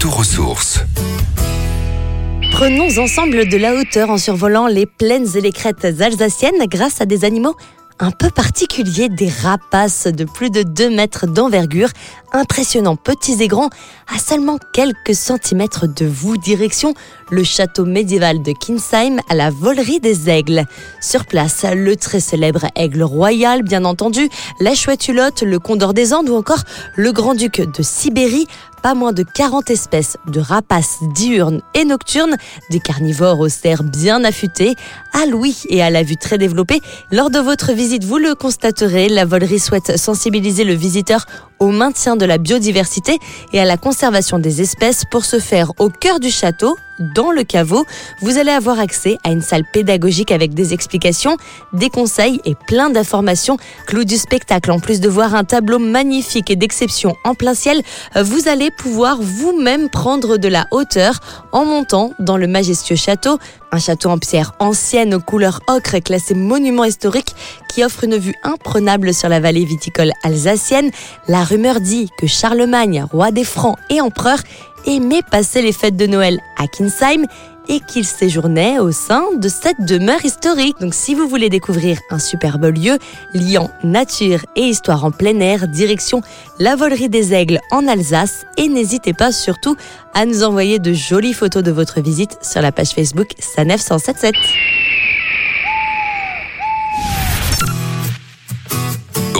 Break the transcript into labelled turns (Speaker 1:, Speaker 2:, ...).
Speaker 1: retour aux sources.
Speaker 2: Prenons ensemble de la hauteur en survolant les plaines et les crêtes alsaciennes grâce à des animaux un peu particuliers, des rapaces de plus de 2 mètres d'envergure, impressionnants petits et grands, à seulement quelques centimètres de vous, direction le château médiéval de Kinsheim à la volerie des aigles. Sur place, le très célèbre aigle royal, bien entendu, la chouette hulotte, le condor des Andes ou encore le grand-duc de Sibérie pas moins de 40 espèces de rapaces diurnes et nocturnes, des carnivores aux bien affûtés, à l'ouïe et à la vue très développée. Lors de votre visite, vous le constaterez, la volerie souhaite sensibiliser le visiteur au maintien de la biodiversité et à la conservation des espèces pour se faire au cœur du château, dans le caveau, vous allez avoir accès à une salle pédagogique avec des explications, des conseils et plein d'informations. Clou du spectacle, en plus de voir un tableau magnifique et d'exception en plein ciel, vous allez pouvoir vous-même prendre de la hauteur en montant dans le majestueux château. Un château en pierre ancienne aux couleurs ocre classé monument historique qui offre une vue imprenable sur la vallée viticole alsacienne. La rumeur dit que Charlemagne, roi des Francs et empereur, aimait passer les fêtes de Noël à Kinsheim et qu'il séjournait au sein de cette demeure historique. Donc si vous voulez découvrir un superbe lieu liant nature et histoire en plein air, direction la volerie des aigles en Alsace et n'hésitez pas surtout à nous envoyer de jolies photos de votre visite sur la page Facebook Sanef 177.